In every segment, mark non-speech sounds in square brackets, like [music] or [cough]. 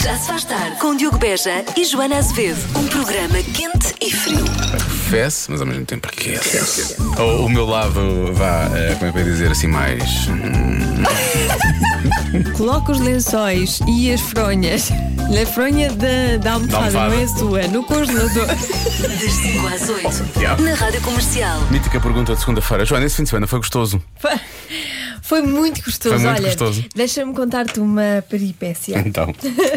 Já se faz tarde com Diogo Beja e Joana Azevedo. Um programa quente e frio. Fesse, mas ao mesmo tempo aquece. O, o meu lado, vá, eh, como é que eu ia dizer assim, mais. hum, [laughs] Coloca os lençóis e as fronhas na fronha da, da almofada, Da almofada. não é sua, no congelador. Das 5 às 8. Yeah. Na Rádio Comercial. Mítica pergunta de segunda-feira. Joana, esse fim de semana foi gostoso. Foi- muito gostoso. Foi muito Olha, gostoso. deixa-me contar-te uma peripécia. [laughs] Então.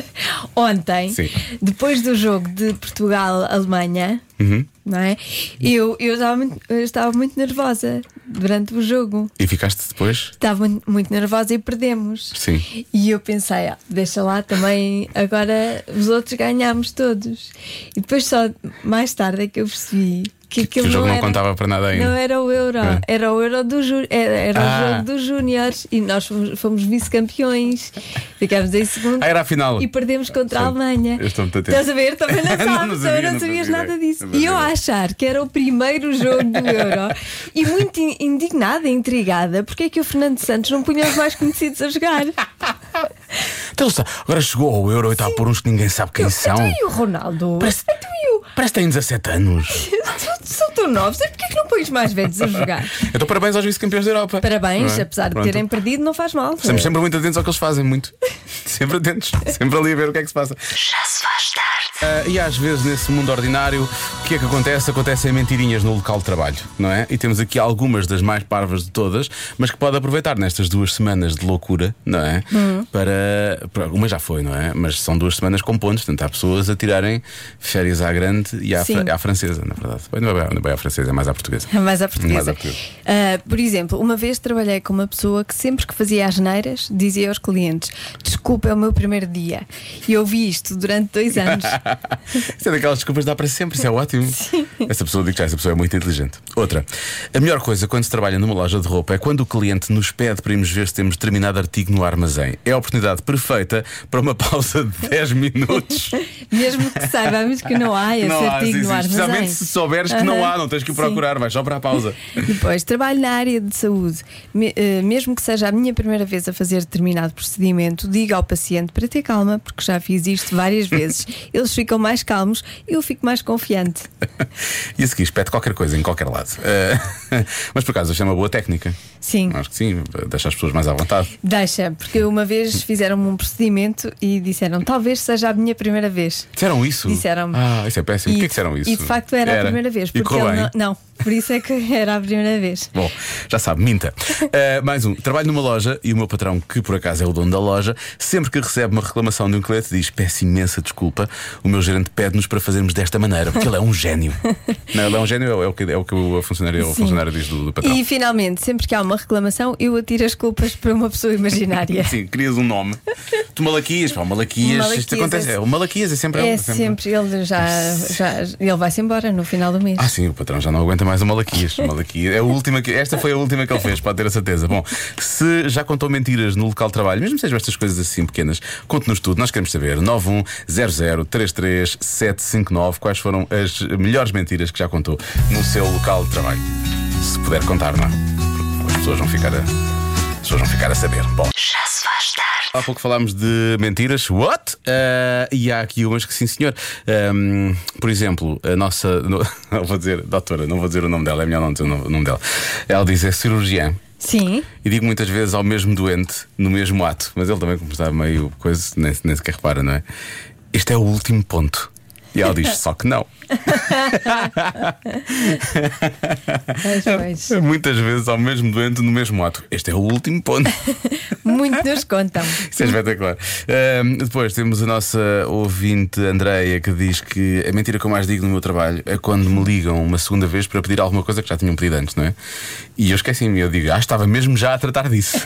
[laughs] Ontem, Sim. depois do jogo de Portugal-Alemanha, Uhum. não é? Eu, eu, estava muito, eu estava muito nervosa durante o jogo. E ficaste depois? Estava muito, muito nervosa e perdemos. Sim. E eu pensei, ah, deixa lá também, agora os outros ganhámos todos. E depois só mais tarde é que eu percebi que Que o jogo não era, contava para nada ainda. Não era o Euro, É. era o Euro do era, era Ah. o jogo dos Júniores e nós fomos, fomos vice-campeões. Ficámos em segundo. Ah, era a final. E perdemos contra a Sim. Alemanha. Eu muito atento. Estás a ver? Também [laughs] não sabes, Não, não sabia, não não sabias fazia nada disso. E eu a achar que era o primeiro jogo do Euro e muito in- indignada, intrigada, porque é que o Fernando Santos não punha os mais conhecidos a jogar? Então, agora chegou ao Euro e está a pôr uns que ninguém sabe quem são. Então e o Ronaldo? Parece- Então. Parece que têm 17 anos. [laughs] São- tão novos, é porque é que não pões mais velhos a jogar? [laughs] Então, parabéns aos vice-campeões da Europa. Parabéns, é? apesar de Pronto. terem perdido, não faz mal. Estamos sempre muito atentos ao que eles fazem, muito. [laughs] Sempre atentos. Sempre ali a ver o que é que se passa. Já se faz tarde. Ah, e às vezes nesse mundo ordinário, o que é que acontece? Acontecem mentirinhas no local de trabalho, não é? E temos aqui algumas das mais parvas de todas, mas que pode aproveitar nestas duas semanas de loucura, não é? Para, para. Uma já foi, não é? Mas são duas semanas com pontos, portanto há pessoas a tirarem férias à grande e à, fra- à francesa, na verdade. Bem, Não é bem, não é bem à francesa, é mais à portuguesa. Mais à portuguesa. Mais à portuguesa. Ah, por exemplo, uma vez trabalhei com uma pessoa que sempre que fazia as neiras dizia aos clientes: Desculpa, é o meu primeiro dia. E eu ouvi isto durante dois anos. [laughs] [laughs] Isso é daquelas desculpas que dá para sempre, isso é ótimo. Essa pessoa, digo já, essa pessoa é muito inteligente. Outra, a melhor coisa quando se trabalha numa loja de roupa é quando o cliente nos pede para irmos ver se temos determinado artigo no armazém. É a oportunidade perfeita para uma [laughs] pausa de 10 minutos. [laughs] Mesmo que saibamos que não há esse não há, artigo sim, no sim, armazém. especialmente se souberes que não há, não tens que o Sim. procurar, vais só para a pausa. Depois, trabalho na área de saúde. Eh, mesmo que seja a minha primeira vez a fazer determinado procedimento, diga ao paciente para ter calma, porque já fiz isto várias vezes. Eles ficam mais calmos e eu fico mais confiante. [laughs] E a seguir, espete qualquer coisa em qualquer lado. Eh, [laughs] mas por acaso, é uma boa técnica. Sim. Acho que sim, deixa as pessoas mais à vontade. Deixa, porque uma vez [laughs] fizeram-me um procedimento e disseram talvez seja a minha primeira vez. Disseram isso? Disseram-me. Ah, isso é péssimo. E- Porquê que disseram isso? E de facto era, a primeira vez. E Porque correu ele não, não, por isso é que era a primeira vez. Bom, já sabe, minta. Uh, mais um. Trabalho numa loja e o meu patrão, que por acaso é o dono da loja, sempre que recebe uma reclamação de um cliente, diz: Peço imensa desculpa, o meu gerente pede-nos para fazermos desta maneira, porque ele é um gênio. [laughs] Não, ele é um gênio, é o que, é o que o funcionário, o funcionário diz do, do patrão. E finalmente, sempre que há uma reclamação, eu atiro as culpas para uma pessoa imaginária. [laughs] Sim, crias um nome. Tu Malaquias, pá, o Malaquias, Malaquias isto acontece. é- É, o Malaquias é sempre. É sempre, ele já, já ele vai-se embora no final do mês. Ah, sim, o patrão já não aguenta mais o Malaquias. Malaquias é a última que, esta foi a última que ele fez, pode ter a certeza. Bom, se já contou mentiras no local de trabalho, mesmo sejam estas coisas assim pequenas, conte-nos tudo. Nós queremos saber. 910033759. Quais foram as melhores mentiras que já contou no seu local de trabalho? Se puder contar, não é? As pessoas vão ficar a, pessoas vão ficar a saber. Bom. Já se faz tarde. Há pouco falámos de mentiras, what? Ah, e há aqui umas que sim, senhor. Ahm, por exemplo, a nossa. no- [laughs] não vou dizer, doutora, não vou dizer o nome dela, é melhor não dizer o nome- o nome dela. Ela diz é cirurgiã. Sim, E digo muitas vezes ao mesmo doente, no mesmo ato, mas ele também, como está meio coisa, nem, nem sequer repara, não é? Este é o último ponto. E ela diz, só que não. pois, pois. Muitas vezes ao mesmo doente, no mesmo ato. Este é o último ponto. Muito nos contam. Isso é espetacular. Ahm, depois temos a nossa ouvinte Andreia que diz que a mentira que eu mais digo no meu trabalho é quando me ligam uma segunda vez para pedir alguma coisa que já tinham pedido antes, não é? E eu esqueci-me, eu digo, ah, estava mesmo já a tratar disso.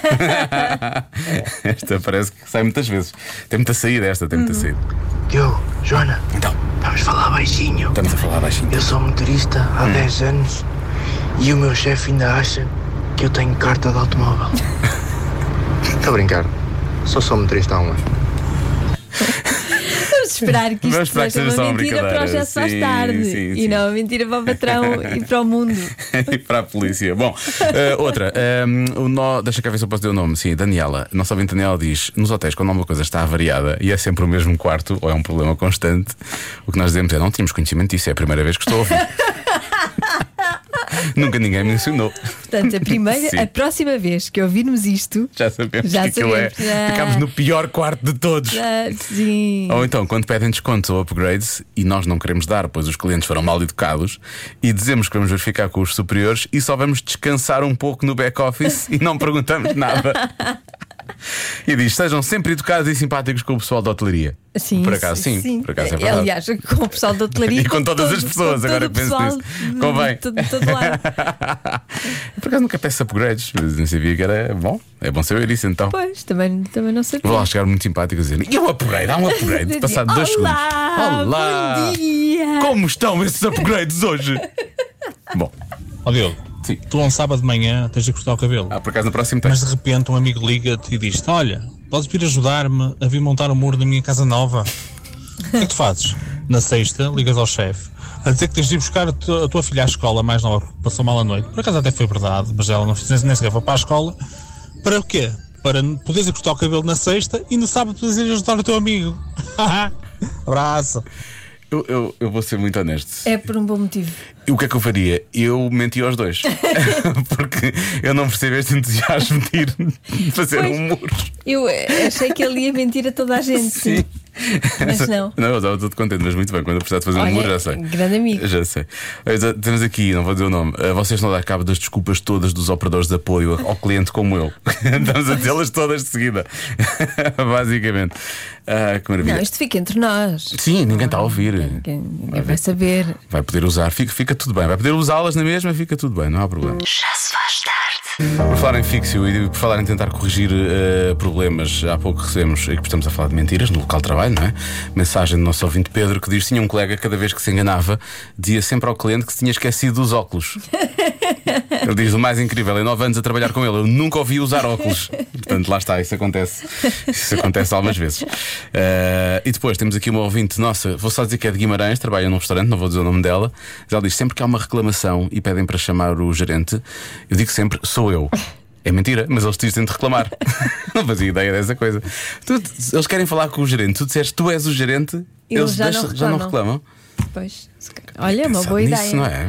[laughs] esta parece que sai muitas vezes. Tem muita saída esta, tem muita saída. Diogo, Joana, Então, vamos falar baixinho. estamos a falar baixinho. Eu sou motorista há 10 anos e o meu chefe ainda acha que eu tenho carta de automóvel. [laughs] Estou a brincar. Só sou motorista há um ano. Esperar que isto esperar que seja seja uma só mentira para o já se faz Sim, tarde. sim, e não uma mentira para o patrão e para o mundo. [laughs] e para a polícia. Bom, eh, outra. ehm, o nó, deixa cá ver se eu posso dizer o nome. Sim, Daniela. Nossa ouvinte Daniela diz: nos hotéis, quando alguma coisa está avariada e é sempre o mesmo quarto ou é um problema constante, o que nós dizemos é: não tínhamos conhecimento disso, é a primeira vez que estou a ouvir. [laughs] Nunca ninguém mencionou. Portanto, a primeira, Sim. a próxima vez que ouvirmos isto, Já sabemos Já que aquilo é. já. Ficámos no pior quarto de todos. ah, sim. Ou então, quando pedem descontos ou upgrades e nós não queremos dar, pois os clientes foram mal educados, e dizemos que vamos verificar com os superiores e só vamos descansar um pouco no back-office e não perguntamos nada. [laughs] E diz: sejam sempre educados e simpáticos com o pessoal da hotelaria. Sim, por acaso, sim. Por acaso é verdade. Aliás, com o pessoal da hotelaria [laughs] E com todas as todo- pessoas, com agora o penso nisso. Convém. de todo- de todo lado. [laughs] Por acaso nunca peço upgrades, mas não sabia que era bom. É bom saber isso então. Pois, também, também não sabia. Vou lá chegar muito simpático a dizer: e um upgrade, há um upgrade, [laughs] passado dois segundos. Olá, Olá! bom dia. Como estão esses upgrades hoje? bom, Ó Diogo, Sim. tu um sábado de manhã tens de cortar o cabelo. ah, por acaso no próximo Mas texto. de repente um amigo liga-te e diz-te: Olha, podes vir ajudar-me a vir montar o muro da minha casa nova? O que é que tu fazes? Na sexta, ligas ao chefe a dizer que tens de ir buscar a tua, a tua filha à escola mais nova porque passou mal a noite. Por acaso até foi verdade, mas ela não fez nem sequer foi para a escola. Para o quê? Para poderes ir cortar o cabelo na sexta e no sábado poderes ir ajudar o teu amigo. [laughs] Abraço. Eu, eu, eu vou ser muito honesto. É por um bom motivo. E o que é que eu faria? Eu menti aos dois. [laughs] Porque eu não percebo este entusiasmo de ir fazer Pois. um muro. Eu achei que ele ia mentir a toda a gente. Sim. [laughs] Mas não. Não, eu estava todo contente, mas muito bem. Quando eu precisar de fazer um Olha, muro, já sei. grande amigo. Já sei. Temos aqui, não vou dizer o nome. ah, Vocês não dão cabo das desculpas todas dos operadores de apoio ao cliente como eu. [laughs] Estamos a dizê-las todas de seguida. [laughs] Basicamente. Ah, que maravilha. Não, isto fica entre nós. Sim, ninguém está a ouvir. Ninguém, ninguém vai saber. Vai poder usar, fica, fica tudo bem. Vai poder usá-las na mesma, fica tudo bem, não há problema. Já se faz tarde. Por falar em fixo e por falar em tentar corrigir eh, problemas, há pouco recebemos, e que estamos a falar de mentiras no local de trabalho, não é? Mensagem do nosso ouvinte Pedro que diz que tinha um colega cada vez que se enganava dizia sempre ao cliente que se tinha esquecido dos óculos. [laughs] Ele diz: o mais incrível, em 9 anos a trabalhar com ele, eu nunca ouvi usar óculos. Portanto, lá está, isso acontece. Isso acontece algumas vezes. Eh, e depois temos aqui uma ouvinte nossa, vou só dizer que é de Guimarães, trabalha num restaurante, não vou dizer o nome dela. Mas ela diz: sempre que há uma reclamação e pedem para chamar o gerente, eu digo sempre: sou eu. É mentira, mas eles dizem de reclamar. [laughs] não fazia ideia dessa coisa. Tu- eles querem falar com o gerente, tu disseste tu és o gerente, Eles já deixam- não já não reclamam. Pois. se calhar. Olha, é uma boa nisso, ideia. não é?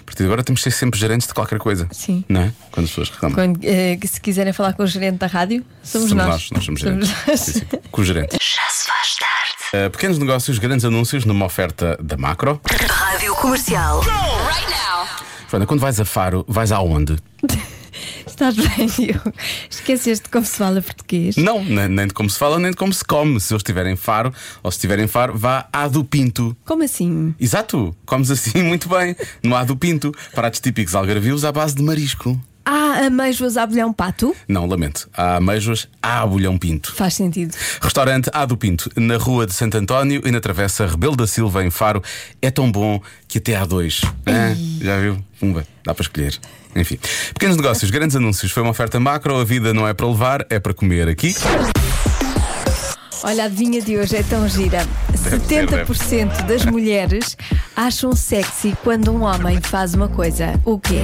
A partir de agora temos de ser sempre gerentes de qualquer coisa. Sim. Não é? Quando as pessoas reclamam. Quando, que se quiserem falar com o gerente da rádio, somos, nós. nós somos gerentes. nós. Sim, sim. Com o gerente. [laughs] Já se faz tarde. Uh, pequenos negócios, grandes anúncios numa oferta da macro. Rádio Comercial. Joana, quando vais a Faro, vais aonde? [laughs] Estás bem, [laughs] Diogo? Esqueceste como se fala português? Não, nem, nem de como se fala, nem de como se come. Se eles estiverem em Faro, ou se estiverem em Faro, vá à do Pinto. Como assim? Exato, comes assim [laughs] muito bem. No A do Pinto. Pratos típicos algarvios à base de marisco. Ah, ameijoas a abelhão pato? Não, lamento. Há ameijoas, há abulhão pinto. Faz sentido. Restaurante A do Pinto, na rua de Santo António e na travessa Rebelo da Silva, em Faro. É tão bom que até há dois. Já viu? Pumba, dá para escolher. Enfim. Pequenos negócios, grandes anúncios. Foi uma oferta macro. A vida não é para levar, é para comer aqui. Olha, a adivinha de hoje é tão gira. Deve ser, 70% das mulheres acham sexy quando um homem faz uma coisa. O quê?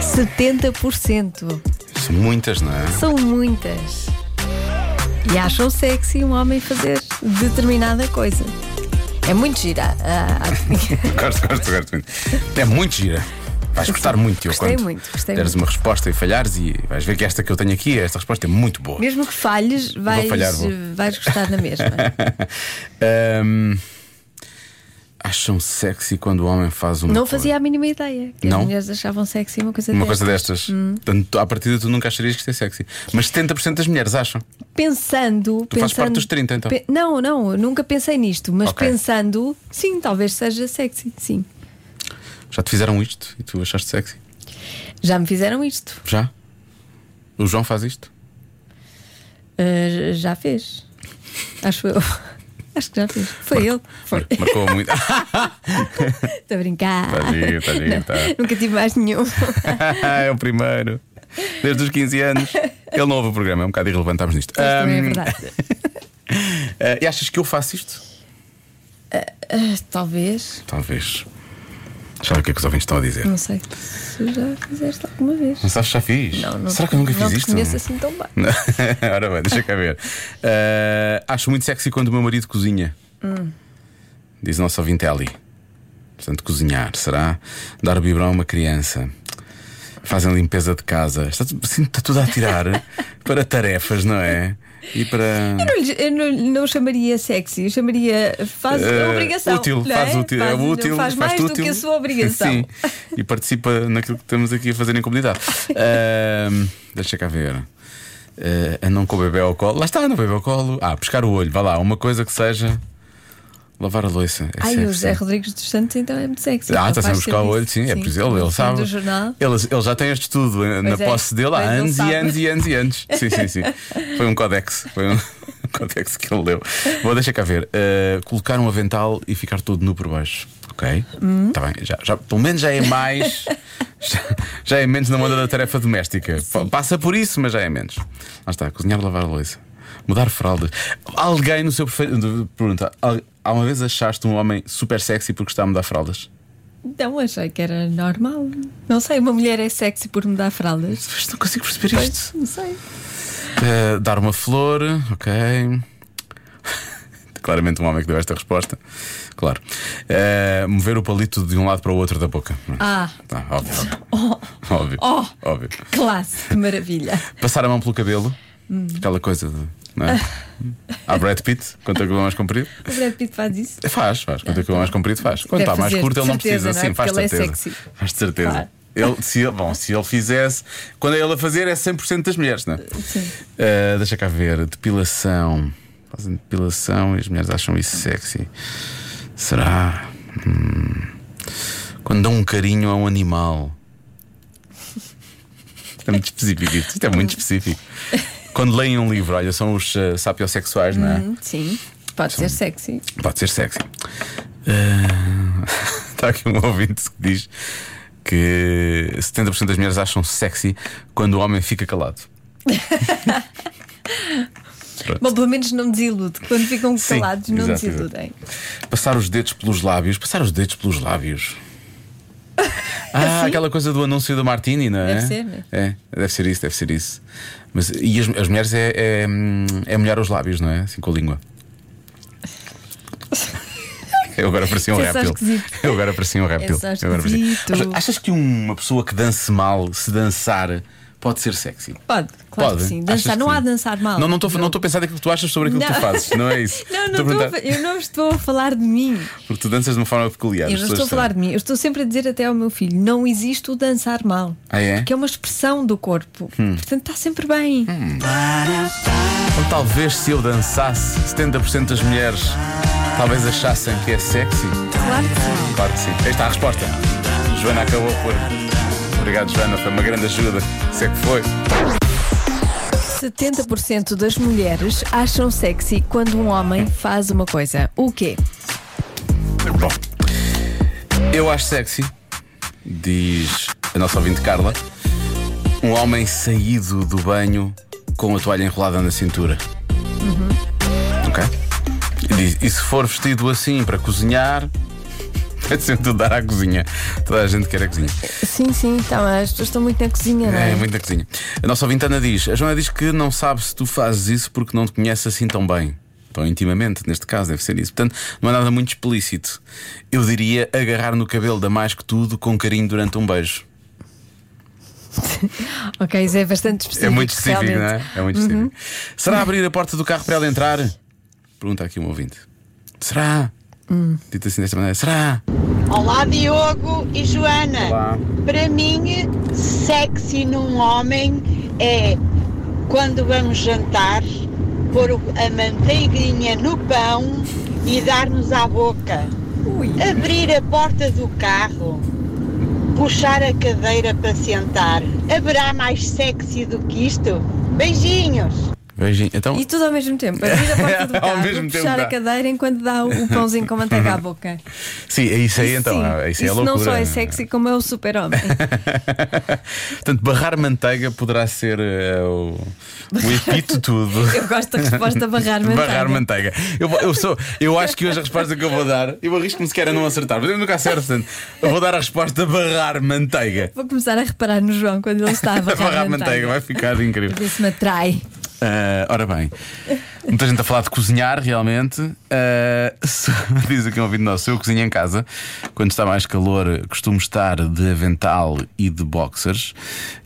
Setenta por cento São muitas, não é? São muitas. E acham sexy um homem fazer determinada coisa. É muito gira. adivinha. [laughs] Gosto, gosto, gosto muito. É muito gira. Vais gostar muito, eu Gostei quando muito, gostei deres muito. uma resposta e falhares e vais ver que esta que eu tenho aqui, esta resposta é muito boa. Mesmo que falhes, vais, falhar, vou. vais gostar na mesma. [laughs] Ahm, acham sexy quando o homem faz uma Não coisa. fazia a mínima ideia que Não? as mulheres achavam sexy uma coisa Uma destas. coisa destas. Hum. Portanto, à partida tu nunca acharias que isto é sexy. Mas 70% das mulheres acham. Pensando. Tu fazes pensando parte dos 30, então. Pe- Não, não, nunca pensei nisto, mas Ok. pensando, sim, talvez seja sexy, sim. Já te fizeram isto e tu achaste sexy? Já me fizeram isto. Já? O João faz isto? Uh, já fez. Acho eu. Acho que já fez. Foi ele. Foi. Mar- Marcou muito. [laughs] Estou a brincar. Tá giro, tá giro, tá. Nunca tive mais nenhum. [laughs] é o primeiro. Desde os 15 anos. Ele não ouve o programa, é um bocado irrelevante estarmos nisto. Mas também é verdade. ah, [laughs] e achas que eu faço isto? Ah, talvez, Talvez. Ver o que é que os ouvintes estão a dizer. não sei se já fizeste alguma vez. Não sabes se já fiz? Não, não Será que eu nunca não fiz isto? conheço assim tão bem. Não. [laughs] Ora bem, deixa cá ver. Ah, acho muito sexy quando o meu marido cozinha. Hum. Diz o nosso ouvinte Ali. Portanto, cozinhar. Será dar biberão a uma criança. Fazem limpeza de casa. Está, assim, está tudo a tirar [laughs] para tarefas, não é? E para. Eu não, lhe- eu não, não chamaria sexy, eu chamaria faz Eh, a obrigação. útil, não faz é? útil, faz, é útil, faz mais útil. do que a sua obrigação. [laughs] Sim, e participa naquilo que estamos aqui a fazer em comunidade. [laughs] Ahm, deixa cá ver. Uh, andam com o bebê ao colo. Lá está, no bebê ao colo. Ah, pescar o olho, vá lá, uma coisa que seja. Lavar a louça. É Ai, o. José Rodrigues dos Santos então é muito sexy. Ah, está sempre a buscar o olho, sim, é serviço. por isso ele, ele sabe. Do jornal. Ele, ele já tem este estudo eh, na Pois é, posse dele há anos e anos e anos e anos. [laughs] Sim, sim, sim. Foi um códex. Foi um [laughs] códex que ele leu. Bom, deixa cá ver. Eh, colocar um avental e ficar todo nu por baixo. Ok? Hum. Está bem. Já, já, pelo menos já é mais. [laughs] já, já é menos na onda da tarefa doméstica. Pa- Passa por isso, mas já é menos. Lá está, cozinhar, lavar a louça. Mudar fraldas. Alguém no seu perfeito. Pergunta: há uma vez achaste um homem super sexy porque está a mudar fraldas? Então achei que era normal. Não sei, uma mulher é sexy por mudar fraldas. Mas Não consigo perceber isto. Não sei. Uh, dar uma flor, ok. [laughs] Claramente um homem que deu esta resposta. Claro. Uh, mover o palito de um lado para o outro da boca. Ah, Tá, óbvio. [laughs] Óbvio. Oh. óbvio. classe, que maravilha. Passar a mão pelo cabelo. Aquela coisa de. Não é? Há Brad Pitt, quanto a cabelo mais comprido. O Brad Pitt faz isso. Faz, faz. Quanto a cabelo mais comprido, faz. Quando está mais curto, ele não precisa. não é? Sim, faz ele é certeza. sexy. Faz de certeza. Claro. Ele, se, ele- bom, se ele fizesse, quando é ele a fazer, é 100% das mulheres, não é? Sim. Uh, deixa cá ver, depilação. Fazem depilação e as mulheres acham isso sexy. Será? Hum. Quando dão um carinho a um animal. É muito específico isto. Isto é muito específico. Quando leem um livro, olha, são os uh, sapiosexuais, não é? Hum, Sim, pode ser sexy. Pode ser sexy. Uh, [laughs] Está aqui um ouvinte que diz que 70% das mulheres acham sexy quando o homem fica calado. [laughs] Bom, pelo menos não desilude. Quando ficam Sim, calados, não exato, desiludem. Passar os dedos pelos lábios. Passar os dedos pelos lábios. Ah, aquela coisa do anúncio da Martini, não é? Deve ser? É, deve ser isso, deve ser isso. Mas, e as, as mulheres é, é, é molhar os lábios, não é? Assim com a língua. [laughs] Eu agora parecia um é réptil. Eu agora parecia um réptil. só Eu agora parecia- Achas que uma pessoa que dance mal, se dançar, pode ser sexy? Pode, claro Pode? que sim. Dançar, que não sim? há dançar mal. Não, não estou não estou a pensar daquilo que tu achas sobre aquilo que tu Não. fazes, não é [laughs] isso? Não, não Estou a eu não estou a falar de mim. Porque tu danças de uma forma peculiar. Eu não estou a falar de mim. Eu estou sempre a dizer até ao meu filho: não existe o dançar mal. Ah, é? Hum. Porque é uma expressão do corpo. Portanto, está sempre bem. Então, talvez se eu dançasse, 70% das mulheres talvez achassem que é sexy. Claro que sim. Claro que sim. Aí está a resposta. Joana acabou por. Obrigado, Joana. Foi uma grande ajuda. Se é que foi. 70% das mulheres acham sexy quando um homem faz uma coisa. O quê? Bom, eu acho sexy, diz a nossa ouvinte Carla, um homem saído do banho com a toalha enrolada na cintura. Ok? E, diz, e se for vestido assim para cozinhar, vai sempre tudo dar à cozinha. Toda a gente quer a cozinha. Sim, sim, então, as pessoas estão muito na cozinha, não é? É, muito na cozinha. A nossa ouvinte Ana diz: A Joana diz que não sabe se tu fazes isso porque não te conhece assim tão bem. Tão intimamente, neste caso, deve ser isso. Portanto, não é nada muito explícito. Eu diria agarrar no cabelo da mais que tudo com carinho durante um beijo. [laughs] Ok, isso é bastante específico. É muito específico, não é? É muito específico. Será abrir a porta do carro para ela entrar? Pergunta aqui um ouvinte. Será? Dito assim desta maneira: Será? Olá Diogo e Joana. Olá. Para mim, sexy num homem é quando vamos jantar, pôr a manteiguinha no pão e dar-nos à boca. Abrir a porta do carro, puxar a cadeira para sentar. Haverá mais sexy do que isto? Beijinhos! Beijinho. Então, E tudo ao mesmo tempo. Abrir a porta [laughs] do Ao carro, mesmo tempo puxar dá. a cadeira enquanto dá o [laughs] pãozinho com manteiga à boca. sim, é isso aí então. Sim, ah, Isso, é loucura. não só é sexy, como é o super-homem. [laughs] Portanto, barrar manteiga poderá ser eh, o, o tudo. Eu gosto da resposta barrar manteiga. Barrar manteiga. Eu, eu, sou, eu acho que hoje a resposta que eu vou dar, eu arrisco-me sequer a não acertar, mas eu nunca acerto. Portanto, eu vou dar a resposta barrar manteiga. Vou começar a reparar no João quando ele está a barrar, barrar manteiga. manteiga, vai ficar incrível. Se me atrai. Ah, ora bem, muita gente a falar de cozinhar realmente. [laughs] Se- diz aqui um ouvido nosso: eu cozinho em casa. Quando está mais calor, costumo estar de avental e de boxers.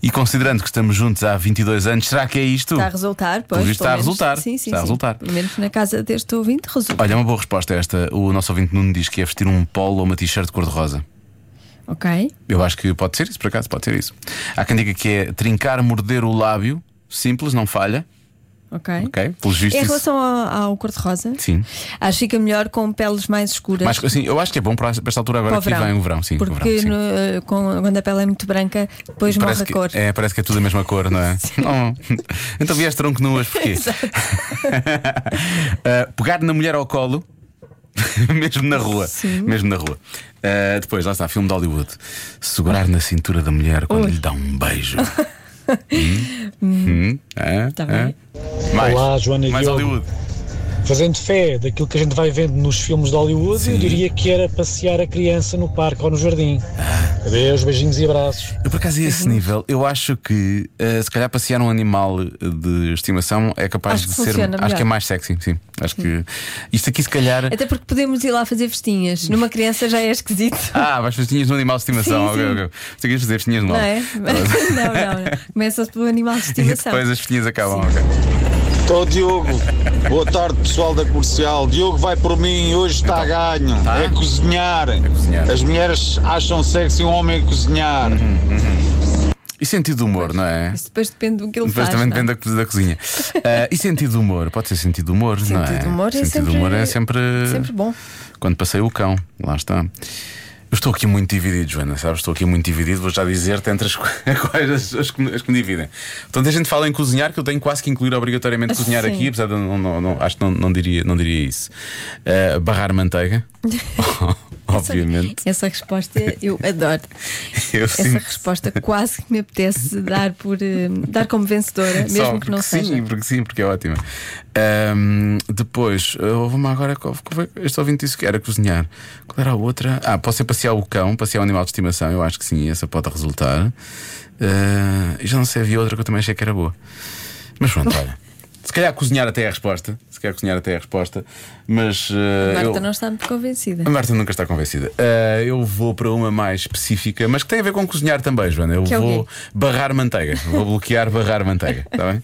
E considerando que estamos juntos há 22 anos, será que é isto? Está a resultar, pois. Pelo está a resultar. Sim, sim, Está a resultar. Pelo menos na casa deste ouvinte resulta. Olha, é uma boa resposta esta. O nosso ouvinte Nuno diz que é vestir um polo ou uma t-shirt cor-de-rosa. Ok. Eu acho que pode ser isso, por acaso, pode ser isso. Há quem diga que é trincar, morder o lábio, simples, não falha. Ok. Ok? Pelos vistos. Em relação ao, ao cor-de-rosa, Sim. acho que fica melhor com peles mais escuras. Mas assim, eu acho que é bom para esta altura agora que vem o verão, sim. Porque verão, sim. no- eh, quando a pele é muito branca, depois morre Parece a que, cor. é, parece que é tudo a mesma cor, não é? [laughs] Oh. [laughs] Então vieste tronco nuas, porquê? Ah, [laughs] pegar na mulher ao colo, mesmo na rua. Sim. Mesmo na rua. Ah, depois, lá está, filme de Hollywood. Segurar na cintura da mulher quando Ui. lhe dá um beijo. Hum? Hum? Ah? Tá Ah? Mais, Olá, Joana e mais Diogo. Hollywood. Fazendo fé daquilo que a gente vai vendo nos filmes de Hollywood, Sim. eu diria que era passear a criança no parque ou no jardim. Ah. Adeus, beijinhos e abraços. Eu por acaso a esse nível, eu acho que eh, se calhar passear um animal de estimação é capaz de ser. funciona Acho que é melhor. mais sexy, sim. Acho que isto aqui se calhar. Até porque podemos ir lá fazer festinhas. Numa criança já é esquisito. [laughs] Ah, vais festinhas no animal de estimação. Sim, ok, sim. ok. Você queres fazer festinhas no Não é? [laughs] [laughs] não, não, não. Começa-se pelo animal de E estimação. depois as festinhas acabam, Sim. ok. Tô Diogo, boa tarde pessoal da comercial. Diogo vai por mim, hoje está a ganho. Tá. É cozinhar. cozinhar. As mulheres acham sexy um homem a cozinhar. E sentido de humor, não é? Isso depois depende do que ele Depois faz. também não é? depende da, da cozinha. Ah, [laughs] e sentido de humor? Pode ser sentido de humor, não é? Sentido de humor é sentido de sempre- humor é sempre. Sempre bom. Quando passei o cão, lá está. Eu estou aqui muito dividido, Joana, sabes? Estou aqui muito dividido, vou já dizer-te entre as, [laughs] quais as, as, que me- as que me dividem. Portanto, a gente fala em cozinhar, que eu tenho quase que incluir obrigatoriamente cozinhar Sim. aqui, apesar de não, não, não- acho que não, não, diria, não diria isso. Ah, barrar manteiga, [laughs] [laughs] obviamente. Essa resposta eu adoro. [laughs] Eu Essa resposta quase que me apetece dar, por, eh, dar como vencedora, Só mesmo que não porque seja. Sim, porque sim, porque é ótima. Ahm, depois, uh, houve-me agora. Este ouvinte disse que era cozinhar. Qual era a outra? Ah, pode ser passear o cão, passear o animal de estimação. Eu acho que sim, essa pode resultar. E já não sei, havia outra que eu também achei que era boa. Mas pronto, [laughs] olha. Se calhar cozinhar até é a resposta. Se calhar cozinhar até é a resposta. Mas. uh, Marta eu- não está muito convencida. a Marta nunca está convencida. Ah, eu vou para uma mais específica, mas que tem a ver com cozinhar também, Joana. Eu Que é vou barrar manteiga. Vou bloquear barrar manteiga. Está bem?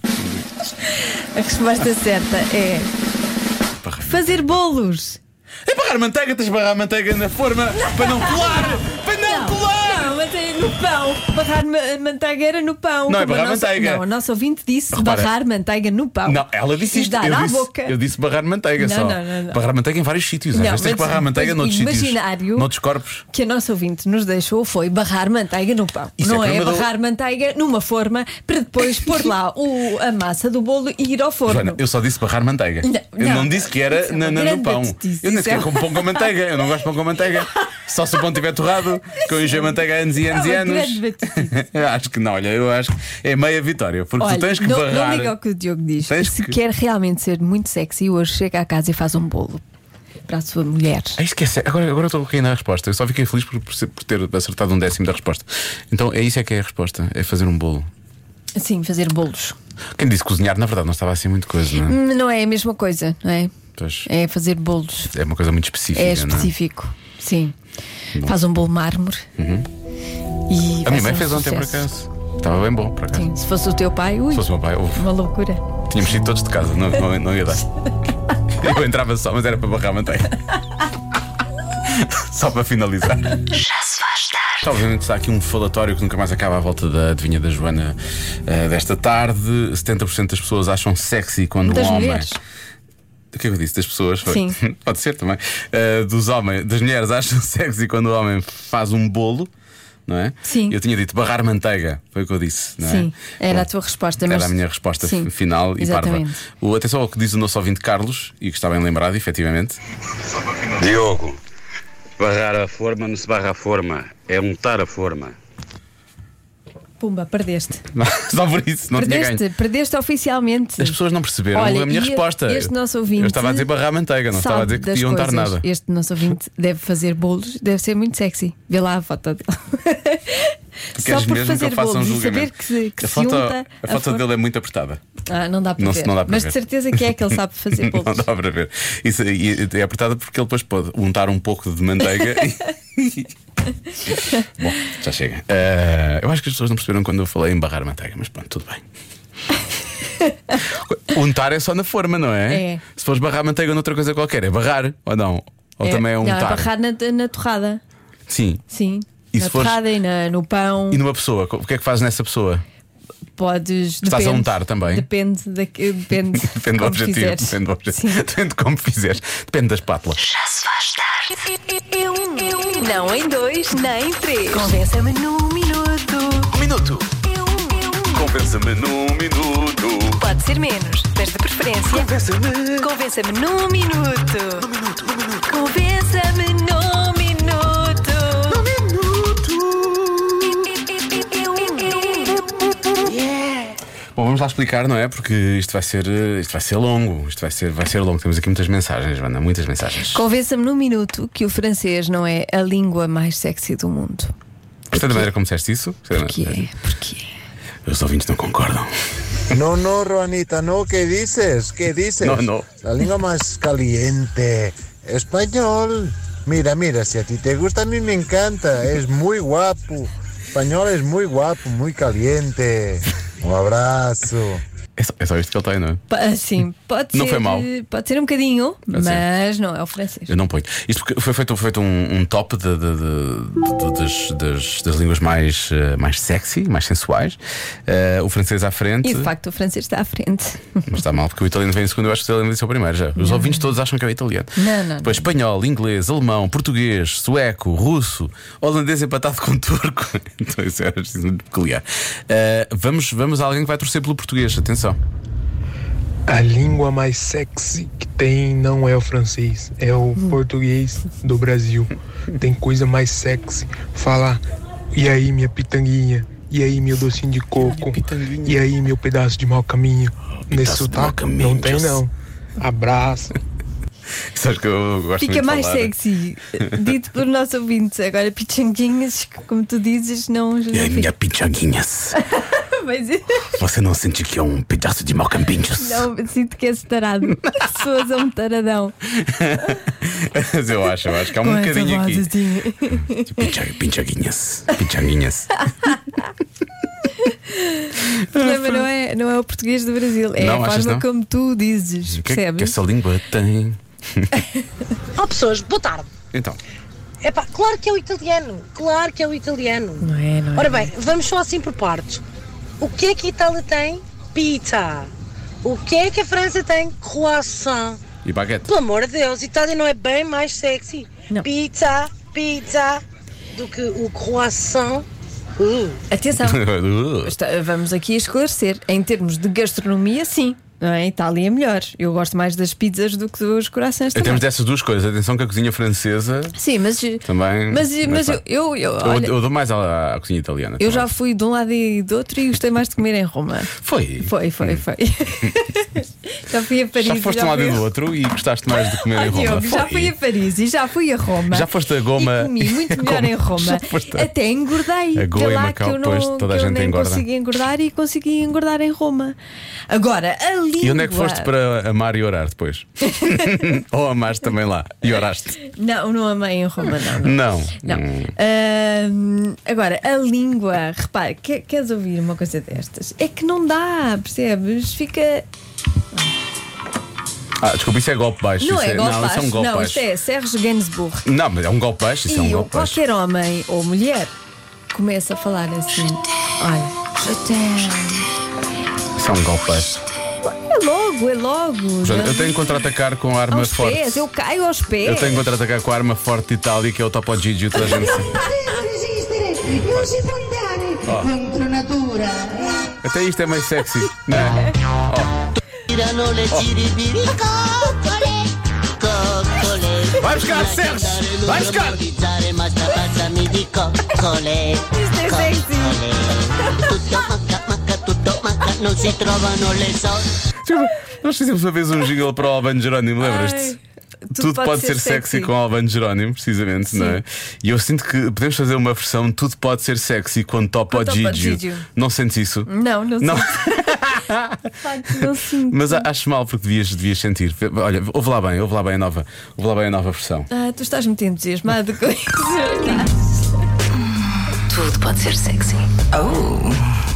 A resposta certa é fazer bolos. É barrar manteiga, tens de barrar manteiga na forma para não colar! Para pão. Barrar ma- manteiga era no pão. Não, é a barrar nossa- manteiga. Não, a nossa ouvinte disse Repara. barrar manteiga no pão. Não, ela disse isto. dar Eu à disse, boca. eu disse barrar manteiga Não, só. não, não, não. Barrar manteiga em vários sítios. Às vezes tens que barrar manteiga noutros sítios. imaginário- Noutros corpos. que a nossa ouvinte nos deixou foi barrar manteiga no pão. Isso não é é, barrar manteiga numa forma para depois pôr lá o, a massa do bolo e ir ao forno. Joana, eu só disse barrar manteiga. Eu não disse que era é na- na- no pão. Eu nem sequer é- como pão com manteiga. Eu não gosto de pão com manteiga. [laughs] Só se o pão estiver torrado, que eu enjei manteiga há anos e anos É e uma anos. [laughs] Eu acho que não, olha, eu acho que é meia vitória. Porque Olha, tu tens que não, barrar. não liga ao que o Diogo diz. Tens Se que- quer realmente ser muito sexy, hoje chega à casa e faz um bolo para a sua mulher. Ah, esquece. Agora, agora eu estou aqui na resposta. Eu só fiquei feliz por, por ter acertado um décimo da resposta. Então é isso é que é a resposta: é fazer um bolo. Sim, fazer bolos. Quem disse cozinhar, na verdade, não estava assim muito coisa, não é? Hum, Não é a mesma coisa, não é? Pois, É fazer bolos. é uma coisa muito específica. É não específico. Sim. Faz um bolo mármore. E. A minha mãe um fez ontem por acaso. Estava bem bom, por acaso. Sim, se fosse o teu pai, ui, Se fosse o meu pai, uf, uma loucura. tínhamos ido todos de casa, não, não, não ia dar. [laughs] Eu entrava só, mas era para barrar a manteiga. [laughs] Só para finalizar. Já se faz tarde. Obviamente está aqui um falatório que nunca mais acaba à volta da adivinha da Joana eh, desta tarde. 70% das pessoas acham sexy quando Das um homem. mulheres. O que é que eu disse? Das pessoas? Foi? Sim. [laughs] Pode ser também. Eh, dos homens, das mulheres acham sexy quando o homem faz um bolo. Não é? Sim. Eu tinha dito barrar manteiga, foi o que eu disse, não é? Sim, era a Bom, tua resposta. Era mas- a minha resposta Sim, final e exatamente. parva. O, atenção ao que diz o nosso ouvinte Carlos, e que está bem lembrado, efetivamente. Diogo, barrar a forma não se barra a forma, é untar a forma. Pumba, perdeste. [laughs] Só por isso, não tinha Perdeste, ganho. perdeste oficialmente. As pessoas não perceberam Olha, a minha resposta. Este nosso ouvinte. Eu estava a dizer barrar manteiga, não estava a dizer que podia untar nada. Este nosso ouvinte [laughs] deve fazer bolos, deve ser muito sexy. Vê lá a foto dele. [laughs] Só por fazer eu faça um bolos e julgamento? saber que, se- que a se foto, unta a foto for- dele é muito apertada. Ah, não dá para Não se- ver. não dá para Mas ver. de certeza que é que ele sabe fazer bolos. Não dá para ver. Isso, e, é apertada porque ele depois pode untar um pouco de manteiga e. [laughs] Bom, já chega. Eh, eu acho que as pessoas não perceberam quando eu falei em barrar manteiga, mas pronto, tudo bem. [laughs] untar é só na forma, não é? É. Se fores barrar manteiga noutra coisa qualquer, é barrar ou não? Ou também é não, untar? barrar na, na torrada. Sim. Sim. E na se fores- torrada e na- no pão. E numa pessoa, o que é que fazes nessa pessoa? Podes. Estás a depende, untar também? Depende, da, depende, [laughs] Depende do objetivo. Depende do objetivo. [laughs] Depende de como fizeres. Depende da espátula. Já se faz tarde. Eu, eu, não em dois, nem em três. Convença-me num minuto. Um minuto. Eu, eu, Convença-me num minuto. Pode ser menos, mas de preferência. Convença-me. Convença-me num minuto. Num minuto, num minuto. Convença-me lá explicar, não é? Porque isto vai ser, eh, isto vai ser longo. Isto vai ser, vai ser longo. Temos aqui muitas mensagens, Wanda, muitas mensagens. Convença-me num minuto que o francês não é a língua mais sexy do mundo. Gostei da maneira como disseste isso. Porquê? Os ouvintes não concordam. [laughs] No, no, Juanita, no, ¿qué dices? ¿Qué dices? No, no. La lengua más caliente. Español. Mira, mira, si a ti te gusta, a mí me encanta. Es muy guapo. Español es muy guapo, muy caliente. Un abrazo. É só, é só isto que ele tem, não é? Sim, pode Não ser. foi mau. Pode ser um bocadinho, Pode ser. mas não é o francês. Eu não ponho. Isto porque foi feito, foi feito um, um top de, de- de- das, das, das línguas mais, eh, mais sexy, mais sensuais. Eh, o francês à frente. E de facto o francês está à frente. Mas está mal, porque o italiano vem em segundo, eu acho que o italiano disse o primeiro já. Os ouvintes todos acham que é o italiano. Não, não, Depois espanhol, inglês, alemão, português, sueco, russo, holandês empatado com turco. [laughs] Então isso era assim muito peculiar. Eh, vamos, vamos a alguém que vai torcer pelo português, atenção. A língua mais sexy que tem não é o francês, é o português do Brasil. Tem coisa mais sexy. Falar, e aí minha pitanguinha, e aí meu docinho de coco, e aí meu pedaço de mau caminho. Nesse sotaque não tem não. Abraço. Sabes que eu gosto Fica muito de mais falar. sexy, dito por nosso ouvinte. Agora, pichanguinhas, como tu dizes, não. E aí, minha pinchanguinhas, [laughs] Mas você não sente que é um pedaço de malcampinhos? não, sinto que és tarado. Pessoas é um taradão. [laughs] Mas eu acho, eu acho que há um Com bocadinho aqui. assim. Pincha- Pinchanguinhas. Pinchanguinhas. O problema não é, não é o português do Brasil, é Não, a forma não? como tu dizes, que é que percebes? essa língua tem? [laughs] Ó pessoas, boa tarde. Então, Epá, claro que é o italiano. Claro que é o italiano. Não é, não é? Ora bem, vamos só assim por partes. O que é que a Itália tem? Pizza. O que é que a França tem? Croissant. e baguete? Pelo amor de Deus, Itália não é bem mais sexy. Não. Pizza, pizza, do que o croissant. Uh. Atenção, [laughs] Uh. Está- vamos aqui esclarecer. Em termos de gastronomia, sim. Não é? Itália é melhor. Eu gosto mais das pizzas do que dos corações também. termos dessas duas coisas, atenção que a cozinha francesa Sim, mas. também. Mas, mas pá, eu, eu, eu, olha, eu dou mais à, à cozinha italiana. eu também. já fui de um lado e do outro e gostei mais de comer em Roma. Foi. Foi, foi, foi. [laughs] já fui a Paris. Já foste de um lado e do outro e gostaste mais de comer Oh, em Roma. Diogo, já fui a Paris e já fui a Roma. Já foste a Goma. E comi muito [laughs] melhor Goma. em Roma. A- Até engordei. A Vê e lá Macau, que eu não, pois, toda a que eu gente nem engorda. consegui engordar e consegui engordar em Roma. Agora, a língua. E onde é que foste para amar e orar depois? [laughs] Ou amaste também lá e oraste? Não, não amei em Roma, não. não. Não. Não. Hum. Ahm, agora, a língua, repare, que- queres ouvir uma coisa destas? É que não dá, percebes? Fica. Ah, desculpa, isso é golpe baixo. Não isso é golpe não, baixo. isso é um golpe não, baixo. isto é Serge Gainsbourg. Não, mas é um golpe baixo, isso é um e golpe baixo. qualquer homem ou mulher começa a falar assim: Olha, je t'aime. Isso é um golpe baixo. É logo, é logo. Portanto, eu tenho que contra-atacar com a arma aos forte. pés, eu caio aos pés. Eu tenho que contra-atacar com a arma forte de Itália, que é o Topo Gigi, toda a gente Oh. Até isto é meio sexy, não é? Coccole. Vai buscar, Sérgio! Vai buscar! Isto é sexy. [laughs] Tutto manca, manca, tutto manca, non si trovano le soldi. Tipo, Nós fizemos uma vez um jingle para o Albano Jerónimo, lembras-te? Tudo, pode, ser, sexy com o Albano Jerónimo, precisamente, não é? E eu sinto que podemos fazer uma versão Tudo pode ser sexy com Topo Gigio. Gigio. Não sentes isso? Não, não, Não. sinto. De [laughs] facto, não sinto. Mas acho mal porque devias, devias sentir. Olha, ouve lá bem, ouve lá bem a nova, ouve lá bem a nova versão. Ah, tu estás muito entusiasmado com isso. Tudo pode ser sexy. Oh.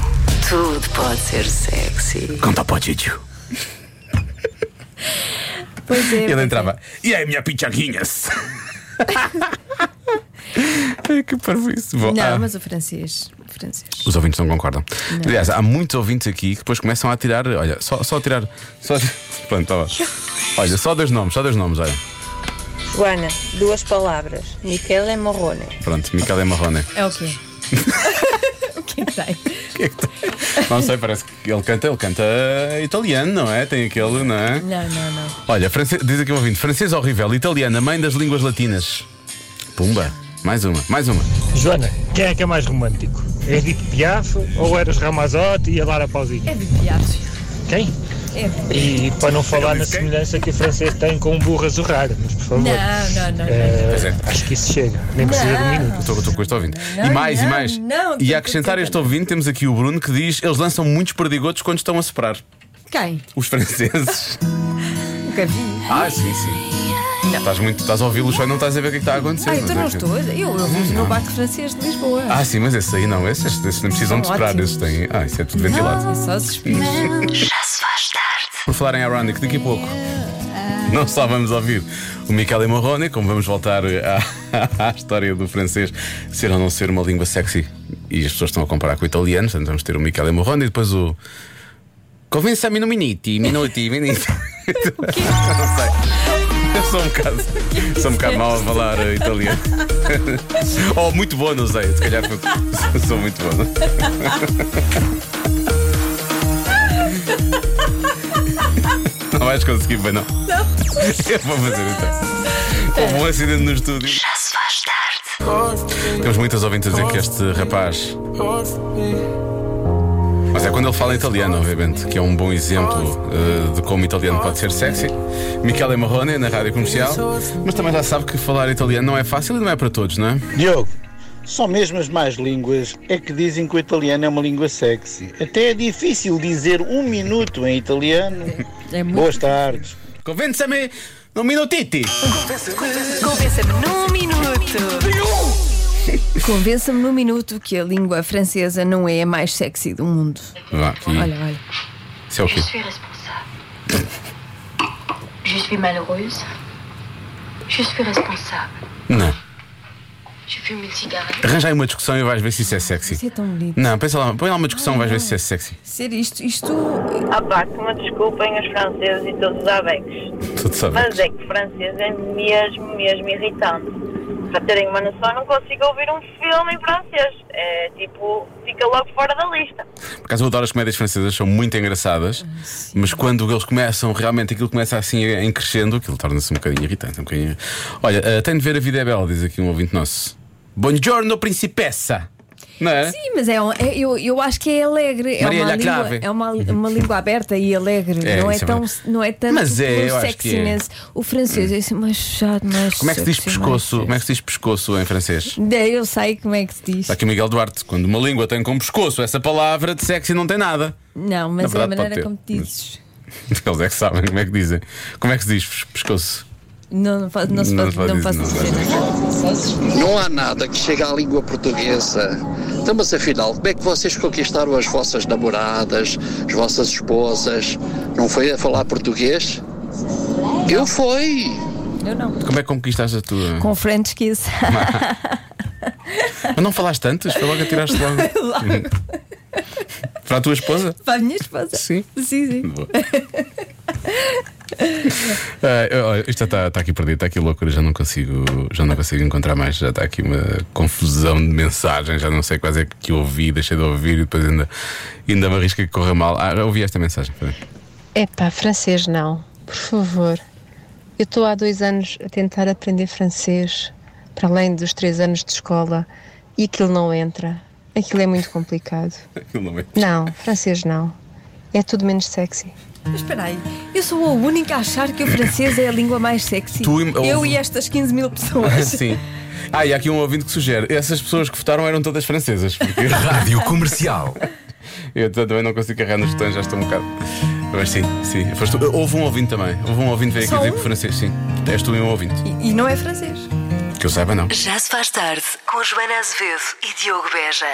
Tudo pode ser sexy. Com Topo Gigio. Pois é. Ele pois é. entrava. E aí, minha pichaguinhas? [laughs] Ai, que parvoíce. Bom, Não, ah, mas o francês. o francês. Os ouvintes não concordam. Não. Aliás, há muitos ouvintes aqui que depois começam a tirar. Olha, só, só a tirar. Só, [laughs] pronto, tá lá. Olha, só dois nomes, só dois nomes, olha. Joana, duas palavras. Michele Morrone. Pronto, Michele Marrone. É o quê? [laughs] o que é que tem? Não sei, parece que ele canta, ele canta italiano, não é? Tem aquele, não é? Não, não, não. Olha, france- diz aqui um ouvinte: francês horrível, italiana, mãe das línguas latinas. Pumba, mais uma, mais uma. Joana, quem é que é mais romântico? Edith Piaf ou eras Ramazotti e a Lara Pausini? É de piados. Quem? É de E para não falar na semelhança que o francês tem com um burro a zurrar, mas por favor. Não, não, não, eh, Pois é. Acho que isso chega, nem precisa de um minuto. Estou, estou com este ouvinte. Não, e mais, e não, mais. não, e a acrescentar este ouvinte, temos aqui o Bruno que diz: eles lançam muitos perdigotos quando estão a separar. Quem? Os franceses. [laughs] Nunca vi. ah, sim, sim. Estás, muito, estás a ouvi-los só e não estás a ver o que é que está a acontecer. Ah, então é não que- estou. Eu, eu vi no barco francês de Lisboa. Ah, sim, mas esse aí não, esses, esses não precisam de São separar, ótimos. esses têm. Ah, isso é tudo ventilado. É só suspiros. [laughs] falar em Ironic, daqui a pouco. Não só vamos ouvir o Michele Morrone, como vamos voltar à, [laughs] à história do francês ser ou não ser uma língua sexy. E as pessoas estão a comparar com o italiano, portanto vamos ter o Michele Morrone e depois o. Convença-me no minuti, minuti, minuti. [laughs] [laughs] não sei. Eu sou um bocado, sou um bocado mau a falar italiano. Ou muito bom, não sei. Se calhar sou muito bom. Vais conseguir, bem não. Não. [laughs] Eu vou fazer então. Houve um acidente no estúdio. Já se faz tarde. Temos muitas ouvintes a dizer que este rapaz. Mas é quando ele fala italiano, obviamente, que é um bom exemplo eh, de como italiano pode ser sexy. Michele Marrone, na rádio comercial. Mas também já sabe que falar italiano não é fácil e não é para todos, não é? Diogo, só mesmo as mais línguas é que dizem que o italiano é uma língua sexy. Até é difícil dizer um minuto em italiano. [laughs] É Boas tardes. Convença-me num minutiti. Convença-me num minuto. Convença-me num minuto que a língua francesa não é a mais sexy do mundo. Vá, aqui. Olha, olha. Isso é o quê? Je suis responsable. Je suis malheureuse. Je suis responsable. Não. Je fume une cigarette. Arranja aí uma discussão e vais ver se isso é Isso sexy. é tão bonito. Não, pensa lá, põe lá uma discussão e vais ver se isso é sexy. Ser isto, isto. Ah pá, que me desculpem os franceses e todos os abecos. Tudo sabe. Mas é que francês é mesmo, mesmo irritante. Para terem uma noção, não consigo ouvir um filme em francês. É tipo, fica logo fora da lista. Por acaso eu adoro as comédias francesas, são muito engraçadas, mas quando eles começam, realmente aquilo começa assim em crescendo, aquilo torna-se um bocadinho irritante. Um bocadinho... Olha, uh, tenho de ver a vida é bela, diz aqui um ouvinte nosso. Buongiorno, principessa! Não é? Sim, mas é, um- é- eu, eu acho que é alegre. É Maria uma, língua, Clave. é uma, uma língua aberta e alegre. É, não, é isso é tão, não é tanto Mas é, eu acho que é. sexiness. O francês é assim mais chato, mais. Como é que se diz sexy, pescoço? Como é que se diz pescoço em francês? sexy. É, Eu sei como é que se diz. Está aqui o Miguel Duarte. Quando uma língua tem como pescoço essa palavra de sexy não tem nada. Não, mas Na é a verdade, pode maneira ter. como te dizes. [laughs] Eles é que sabem como é que dizem. Como é que se diz pescoço? Não, não, faço- não se Não se pode não há nada que chegue à língua portuguesa. Então, mas afinal, como é que vocês conquistaram as vossas namoradas, as vossas esposas? Não foi a falar português? Eu fui! Eu não. Como é que conquistaste a tua. Com French kiss. [laughs] Mas não falaste tantas? Foi logo a tiraste logo. [laughs] Para a tua esposa? Para a minha esposa. Sim. Sim, sim. Boa. Olha, isto está está aqui perdido, está aqui loucura, já não consigo, já não consigo encontrar mais, já está aqui uma confusão de mensagens, já não sei quais é que ouvi, deixei de ouvir e depois ainda, ainda me arrisca que corra mal. Ah, ouvi esta mensagem. Epá, francês não, por favor. Eu estou há dois anos a tentar aprender francês, para além dos três anos de escola, e aquilo não entra. Aquilo é muito complicado. [laughs] Aquilo não é. Não, francês não. É tudo menos sexy. Mas espera aí, eu sou a única a achar que o francês é a língua mais sexy. Tu e- eu e estas 15 mil pessoas. [laughs] Sim. Ah, e há aqui um ouvinte que sugere: essas pessoas que votaram eram todas francesas. Porque... Rádio Comercial. Eu também não consigo carregar nos botões, já estou um bocado. Mas sim, sim. Foste tu. Houve um ouvinte também. Houve um ouvinte que veio aqui Só dizer um? que francês, sim. És tu e um ouvinte. E, e não é francês. Que eu saiba, não. Já se faz tarde com Joana Azevedo e Diogo Beja.